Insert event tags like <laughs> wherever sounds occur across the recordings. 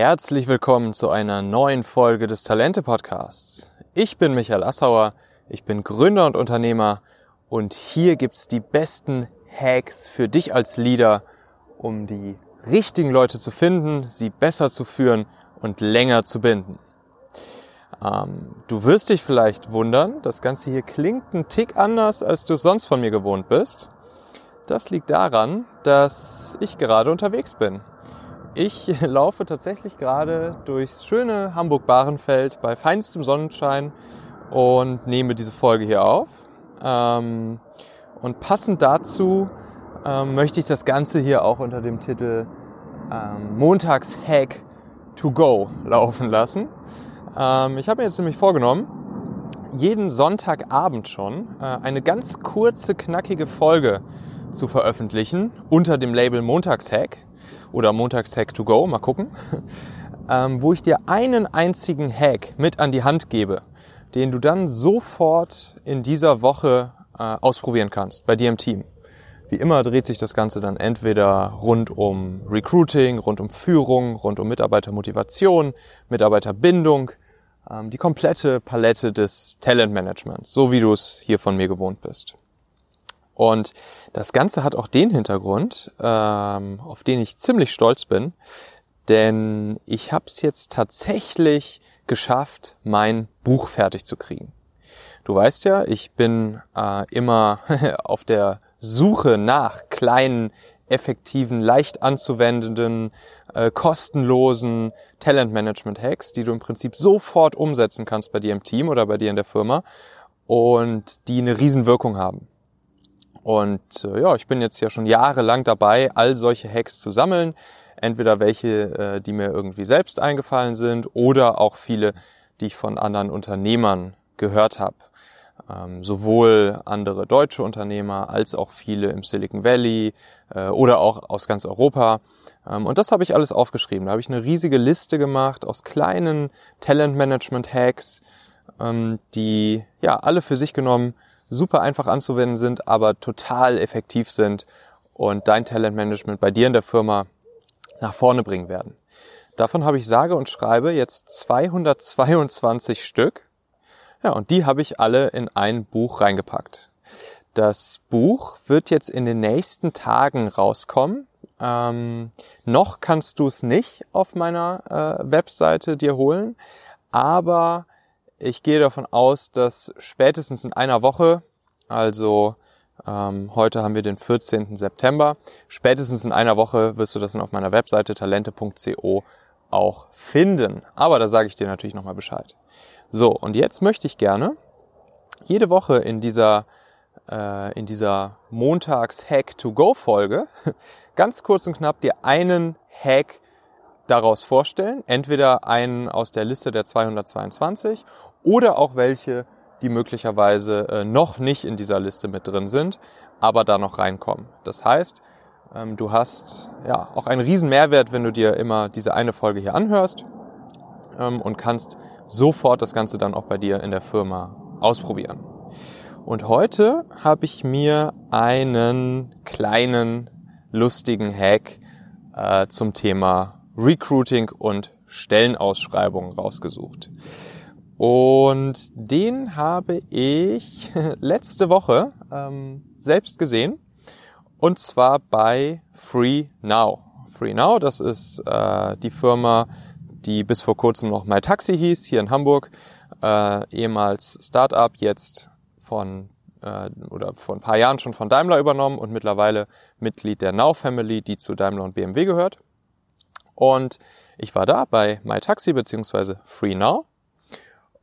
Herzlich willkommen zu einer neuen Folge des Talente Podcasts. Ich bin Michael Assauer, ich bin Gründer und Unternehmer und hier gibt's die besten Hacks für dich als Leader, um die richtigen Leute zu finden, sie besser zu führen und länger zu binden. Ähm, du wirst dich vielleicht wundern, das Ganze hier klingt ein Tick anders, als du es sonst von mir gewohnt bist. Das liegt daran, dass ich gerade unterwegs bin. Ich <laughs> laufe tatsächlich gerade durchs schöne Hamburg-Bahrenfeld bei feinstem Sonnenschein und nehme diese Folge hier auf. Ähm, und passend dazu ähm, möchte ich das Ganze hier auch unter dem Titel ähm, Montags-Hack to go laufen lassen. Ich habe mir jetzt nämlich vorgenommen, jeden Sonntagabend schon äh, eine ganz kurze, knackige Folge zu veröffentlichen unter dem Label Montagshack oder Montagshack to go, mal gucken, <laughs> ähm, wo ich dir einen einzigen Hack mit an die Hand gebe, den du dann sofort in dieser Woche äh, ausprobieren kannst bei dir im Team. Wie immer dreht sich das Ganze dann entweder rund um Recruiting, rund um Führung, rund um Mitarbeitermotivation, Mitarbeiterbindung, ähm, die komplette Palette des Talentmanagements, so wie du es hier von mir gewohnt bist. Und das Ganze hat auch den Hintergrund, ähm, auf den ich ziemlich stolz bin, denn ich habe es jetzt tatsächlich geschafft, mein Buch fertig zu kriegen. Du weißt ja, ich bin äh, immer <laughs> auf der Suche nach kleinen, effektiven, leicht anzuwendenden, äh, kostenlosen Talentmanagement-Hacks, die du im Prinzip sofort umsetzen kannst bei dir im Team oder bei dir in der Firma und die eine Riesenwirkung haben. Und äh, ja, ich bin jetzt ja schon jahrelang dabei, all solche Hacks zu sammeln. Entweder welche, äh, die mir irgendwie selbst eingefallen sind oder auch viele, die ich von anderen Unternehmern gehört habe. Ähm, sowohl andere deutsche Unternehmer als auch viele im Silicon Valley äh, oder auch aus ganz Europa. Ähm, und das habe ich alles aufgeschrieben. Da habe ich eine riesige Liste gemacht aus kleinen Talentmanagement-Hacks, ähm, die ja alle für sich genommen super einfach anzuwenden sind, aber total effektiv sind und dein Talentmanagement bei dir in der Firma nach vorne bringen werden. Davon habe ich sage und schreibe jetzt 222 Stück. Ja, und die habe ich alle in ein Buch reingepackt. Das Buch wird jetzt in den nächsten Tagen rauskommen. Ähm, noch kannst du es nicht auf meiner äh, Webseite dir holen, aber ich gehe davon aus, dass spätestens in einer Woche, also ähm, heute haben wir den 14. September, spätestens in einer Woche wirst du das dann auf meiner Webseite talente.co auch finden. Aber da sage ich dir natürlich nochmal Bescheid. So, und jetzt möchte ich gerne jede Woche in dieser, äh, in dieser Montags-Hack-to-Go-Folge <laughs> ganz kurz und knapp dir einen Hack daraus vorstellen. Entweder einen aus der Liste der 222 oder auch welche, die möglicherweise äh, noch nicht in dieser Liste mit drin sind, aber da noch reinkommen. Das heißt, ähm, du hast ja auch einen riesen Mehrwert, wenn du dir immer diese eine Folge hier anhörst ähm, und kannst sofort das Ganze dann auch bei dir in der Firma ausprobieren. Und heute habe ich mir einen kleinen lustigen Hack äh, zum Thema Recruiting und Stellenausschreibungen rausgesucht. Und den habe ich <laughs> letzte Woche ähm, selbst gesehen. Und zwar bei Free Now. Free Now, das ist äh, die Firma, die bis vor kurzem noch MyTaxi hieß, hier in Hamburg. Äh, ehemals Startup, jetzt von äh, oder vor ein paar Jahren schon von Daimler übernommen und mittlerweile Mitglied der Now Family, die zu Daimler und BMW gehört. Und ich war da bei MyTaxi beziehungsweise Free Now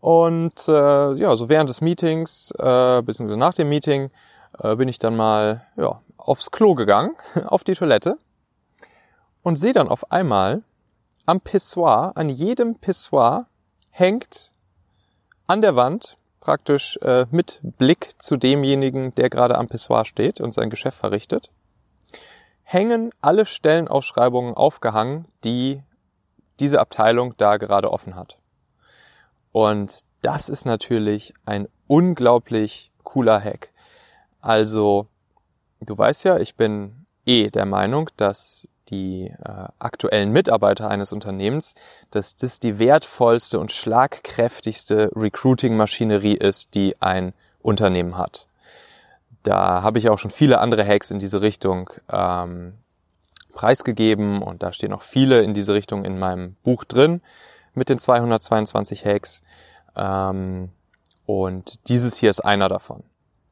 und äh, ja, so während des Meetings, äh, beziehungsweise nach dem Meeting, äh, bin ich dann mal ja, aufs Klo gegangen, <laughs> auf die Toilette und sehe dann auf einmal am Pissoir, an jedem Pissoir hängt an der Wand, praktisch äh, mit Blick zu demjenigen, der gerade am Pissoir steht und sein Geschäft verrichtet, hängen alle Stellenausschreibungen aufgehangen, die diese Abteilung da gerade offen hat. Und das ist natürlich ein unglaublich cooler Hack. Also, du weißt ja, ich bin eh der Meinung, dass die äh, aktuellen Mitarbeiter eines Unternehmens, dass das die wertvollste und schlagkräftigste Recruiting-Maschinerie ist, die ein Unternehmen hat. Da habe ich auch schon viele andere Hacks in diese Richtung ähm, preisgegeben und da stehen auch viele in diese Richtung in meinem Buch drin mit den 222 Hacks. Ähm, und dieses hier ist einer davon.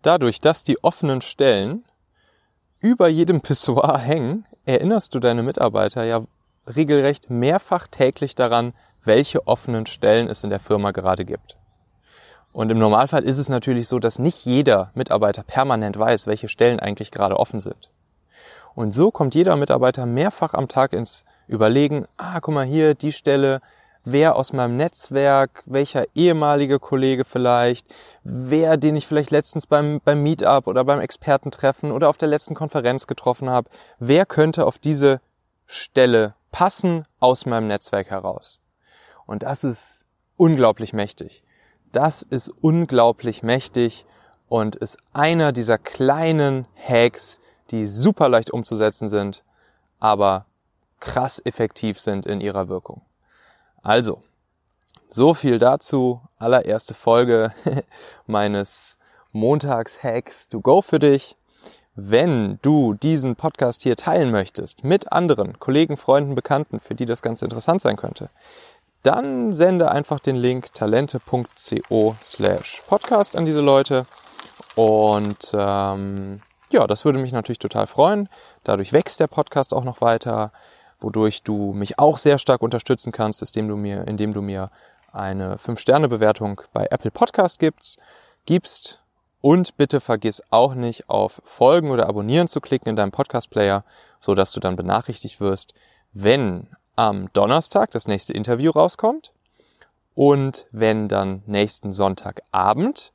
Dadurch, dass die offenen Stellen über jedem Pissoir hängen, erinnerst du deine Mitarbeiter ja regelrecht mehrfach täglich daran, welche offenen Stellen es in der Firma gerade gibt. Und im Normalfall ist es natürlich so, dass nicht jeder Mitarbeiter permanent weiß, welche Stellen eigentlich gerade offen sind. Und so kommt jeder Mitarbeiter mehrfach am Tag ins Überlegen, ah, guck mal hier, die Stelle, wer aus meinem Netzwerk, welcher ehemalige Kollege vielleicht, wer, den ich vielleicht letztens beim, beim Meetup oder beim Expertentreffen oder auf der letzten Konferenz getroffen habe, wer könnte auf diese Stelle passen aus meinem Netzwerk heraus. Und das ist unglaublich mächtig. Das ist unglaublich mächtig und ist einer dieser kleinen Hacks, die super leicht umzusetzen sind, aber krass effektiv sind in ihrer Wirkung. Also, so viel dazu. Allererste Folge <laughs> meines Montags-Hacks to go für dich. Wenn du diesen Podcast hier teilen möchtest mit anderen Kollegen, Freunden, Bekannten, für die das Ganze interessant sein könnte, dann sende einfach den Link talente.co slash podcast an diese Leute. Und ähm, ja, das würde mich natürlich total freuen. Dadurch wächst der Podcast auch noch weiter wodurch du mich auch sehr stark unterstützen kannst, indem du mir, indem du mir eine 5-Sterne-Bewertung bei Apple Podcast gibst, gibst. Und bitte vergiss auch nicht auf Folgen oder Abonnieren zu klicken in deinem Podcast-Player, so dass du dann benachrichtigt wirst, wenn am Donnerstag das nächste Interview rauskommt und wenn dann nächsten Sonntagabend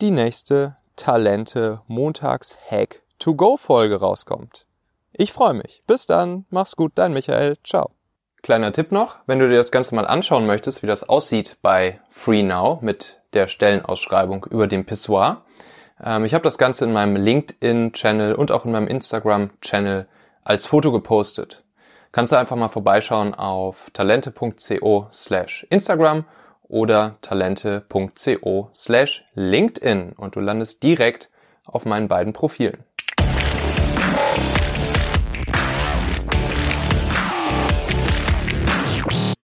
die nächste Talente Montags Hack to Go Folge rauskommt. Ich freue mich. Bis dann. Mach's gut. Dein Michael. Ciao. Kleiner Tipp noch, wenn du dir das Ganze mal anschauen möchtest, wie das aussieht bei FreeNow mit der Stellenausschreibung über dem Pissoir. Ähm, ich habe das Ganze in meinem LinkedIn-Channel und auch in meinem Instagram-Channel als Foto gepostet. Kannst du einfach mal vorbeischauen auf talente.co slash Instagram oder talente.co slash LinkedIn und du landest direkt auf meinen beiden Profilen.